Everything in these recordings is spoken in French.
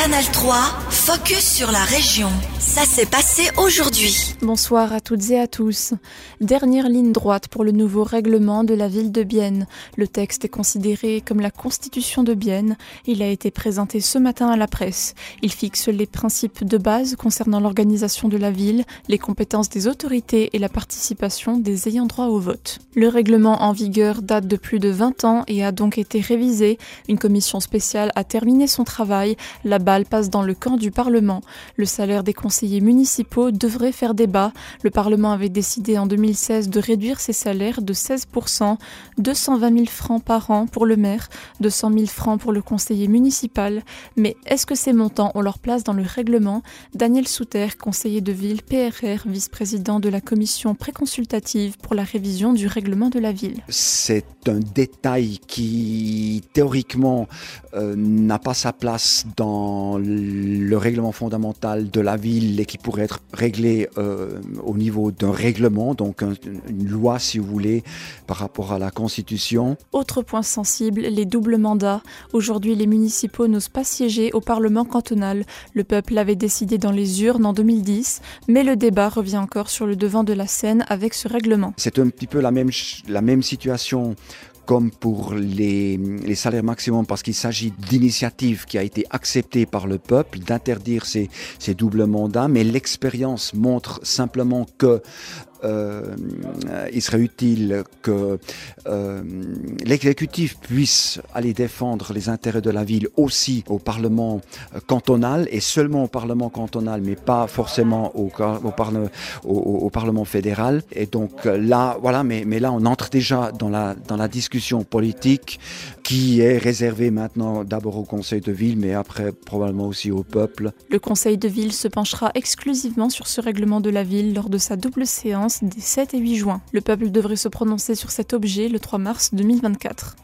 Canal 3, focus sur la région. Ça s'est passé aujourd'hui. Bonsoir à toutes et à tous. Dernière ligne droite pour le nouveau règlement de la ville de Bienne. Le texte est considéré comme la constitution de Bienne. Il a été présenté ce matin à la presse. Il fixe les principes de base concernant l'organisation de la ville, les compétences des autorités et la participation des ayants droit au vote. Le règlement en vigueur date de plus de 20 ans et a donc été révisé. Une commission spéciale a terminé son travail. La balle passe dans le camp du Le salaire des conseillers municipaux devrait faire débat. Le Parlement avait décidé en 2016 de réduire ses salaires de 16%, 220 000 francs par an pour le maire, 200 000 francs pour le conseiller municipal. Mais est-ce que ces montants ont leur place dans le règlement? Daniel Souter, conseiller de ville PRR, vice-président de la commission préconsultative pour la révision du règlement de la ville. C'est un détail qui théoriquement euh, n'a pas sa place dans le règlement fondamental de la ville et qui pourrait être réglé euh, au niveau d'un règlement, donc une loi si vous voulez, par rapport à la Constitution. Autre point sensible, les doubles mandats. Aujourd'hui, les municipaux n'osent pas siéger au Parlement cantonal. Le peuple l'avait décidé dans les urnes en 2010, mais le débat revient encore sur le devant de la scène avec ce règlement. C'est un petit peu la même, la même situation comme pour les, salaires maximums, parce qu'il s'agit d'initiatives qui a été acceptée par le peuple, d'interdire ces doubles mandats, mais l'expérience montre simplement que euh, il serait utile que euh, l'exécutif puisse aller défendre les intérêts de la ville aussi au Parlement euh, cantonal et seulement au Parlement cantonal, mais pas forcément au, Parlement fédéral. Et donc là, voilà, mais, là, on entre déjà dans la discussion politique qui est réservée maintenant d'abord au Conseil de ville, mais après probablement aussi au peuple. Le Conseil de ville se penchera exclusivement sur ce règlement de la ville lors de sa double séance des 7 et 8 juin. Le peuple devrait se prononcer sur cet objet le 3 mars 2024.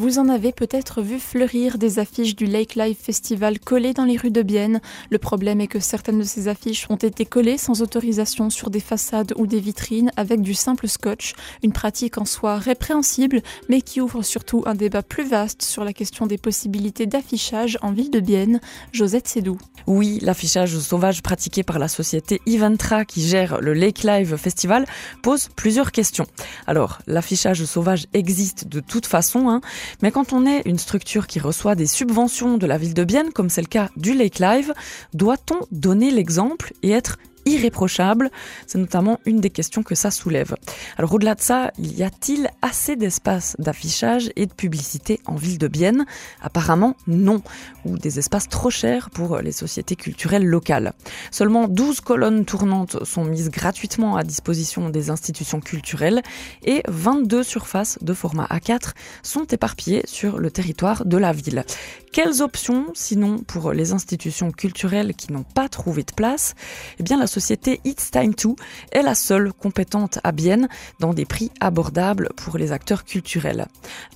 Vous en avez peut-être vu fleurir des affiches du Lake Live Festival collées dans les rues de Bienne. Le problème est que certaines de ces affiches ont été collées sans autorisation sur des façades ou des vitrines avec du simple scotch, une pratique en soi répréhensible, mais qui ouvre surtout un débat plus vaste sur la question des possibilités d'affichage en ville de Bienne. Josette Sédou. Oui, l'affichage sauvage pratiqué par la société Eventra qui gère le Lake Live Festival pose plusieurs questions. Alors, l'affichage sauvage existe de toute façon, hein, mais quand on est une structure qui reçoit des subventions de la ville de Bienne, comme c'est le cas du Lake Live, doit-on donner l'exemple et être irréprochable C'est notamment une des questions que ça soulève. Alors au-delà de ça, y a-t-il assez d'espace d'affichage et de publicité en ville de Bienne? Apparemment non, ou des espaces trop chers pour les sociétés culturelles locales. Seulement 12 colonnes tournantes sont mises gratuitement à disposition des institutions culturelles et 22 surfaces de format A4 sont éparpillées sur le territoire de la ville. Quelles options, sinon pour les institutions culturelles qui n'ont pas trouvé de place? Eh bien, la société It's Time To est la seule compétente à Bienne dans des prix abordables pour les acteurs culturels.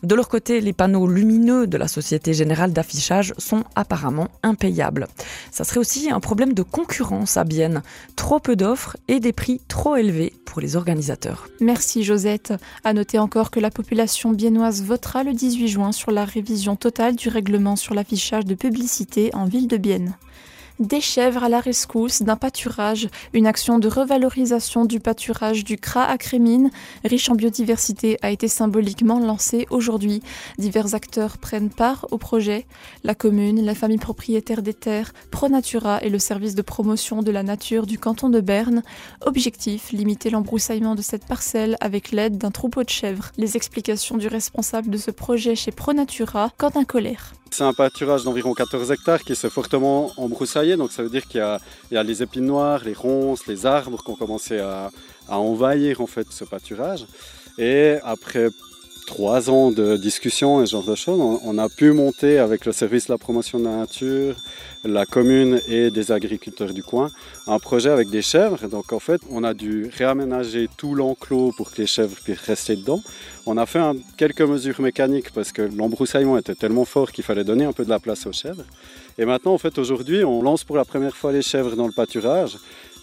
De leur côté, les panneaux lumineux de la Société Générale d'Affichage sont apparemment impayables. Ça serait aussi un problème de concurrence à Bienne. Trop peu d'offres et des prix trop élevés pour les organisateurs. Merci Josette. À noter encore que la population biennoise votera le 18 juin sur la révision totale du règlement sur l'affichage de publicité en ville de Bienne des chèvres à la rescousse d'un pâturage, une action de revalorisation du pâturage du Cras à Crémine, riche en biodiversité, a été symboliquement lancée aujourd'hui. Divers acteurs prennent part au projet. La commune, la famille propriétaire des terres, ProNatura et le service de promotion de la nature du canton de Berne. Objectif, limiter l'embroussaillement de cette parcelle avec l'aide d'un troupeau de chèvres. Les explications du responsable de ce projet chez ProNatura, Quentin Colère. C'est un pâturage d'environ 14 hectares qui s'est fortement embroussaillé, donc ça veut dire qu'il y, a les épines noires, les ronces, les arbres qui ont commencé à, envahir en fait ce pâturage. Et après trois ans de discussion et ce genre de choses, on, a pu monter avec le service de la promotion de la nature, la commune et des agriculteurs du coin un projet avec des chèvres. Donc en fait, on a dû réaménager tout l'enclos pour que les chèvres puissent rester dedans. On a fait quelques mesures mécaniques parce que l'embroussaillement était tellement fort qu'il fallait donner un peu de la place aux chèvres. Et maintenant, en fait, aujourd'hui, on lance pour la première fois les chèvres dans le pâturage.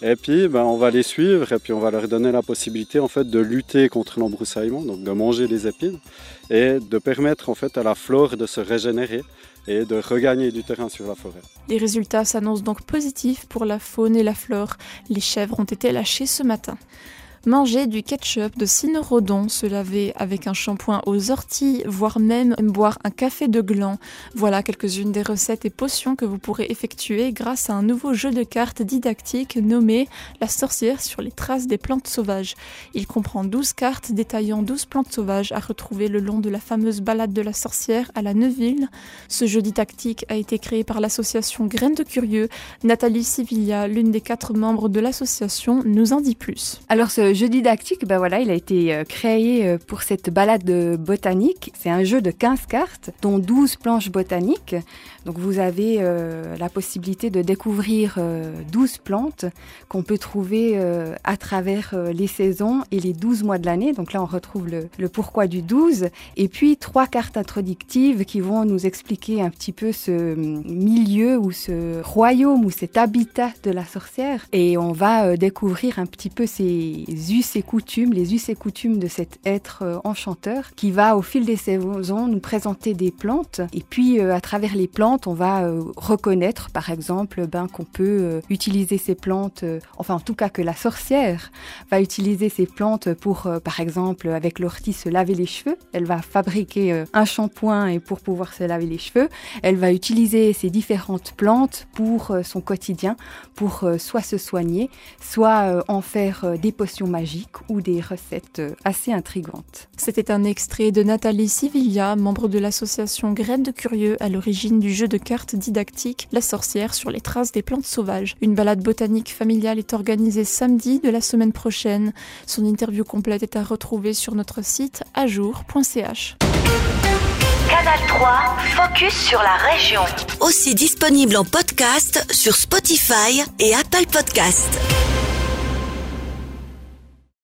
Et puis, ben, on va les suivre et puis on va leur donner la possibilité en fait de lutter contre l'embroussaillement, donc de manger les épines et de permettre en fait à la flore de se régénérer et de regagner du terrain sur la forêt. Les résultats s'annoncent donc positifs pour la faune et la flore. Les chèvres ont été lâchées ce matin. Manger du ketchup de cynorhodon, se laver avec un shampoing aux orties, voire même boire un café de gland. Voilà quelques-unes des recettes et potions que vous pourrez effectuer grâce à un nouveau jeu de cartes didactique nommé La sorcière sur les traces des plantes sauvages. Il comprend 12 cartes détaillant 12 plantes sauvages à retrouver le long de la fameuse balade de la sorcière à la Neuville. Ce jeu didactique a été créé par l'association Graines de Curieux. Nathalie Sivilia, l'une des quatre membres de l'association, nous en dit plus. Alors ce jeu didactique, ben voilà, il a été euh, créé euh, pour cette balade botanique. C'est un jeu de 15 cartes, dont 12 planches botaniques. Donc vous avez euh, la possibilité de découvrir 12 plantes qu'on peut trouver à travers les saisons et les 12 mois de l'année. Donc là, on retrouve le, le, pourquoi du 12. Et puis trois cartes introductives qui vont nous expliquer un petit peu ce milieu ou ce royaume ou cet habitat de la sorcière. Et on va découvrir un petit peu ces us et coutumes, les us et coutumes de cet être euh, enchanteur qui va au fil des saisons nous présenter des plantes. Et puis euh, à travers les plantes on va euh, reconnaître par exemple ben, qu'on peut utiliser ces plantes, enfin en tout cas que la sorcière va utiliser ces plantes pour par exemple avec l'ortie se laver les cheveux, elle va fabriquer un shampoing et pour pouvoir se laver les cheveux, elle va utiliser ces différentes plantes pour son quotidien, pour soit se soigner, soit en faire des potions magiques ou des recettes assez intrigantes. C'était un extrait de Nathalie Sivilla, membre de l'association Graines de Curieux à l'origine du jeu de cartes didactique La sorcière sur les traces des plantes sauvages. Une balade botanique familiale est organisée samedi de la semaine prochaine. Son interview complète est à retrouver sur notre site ajour.ch. Canal 3, focus sur la région. Aussi disponible en podcast sur Spotify et Apple Podcast.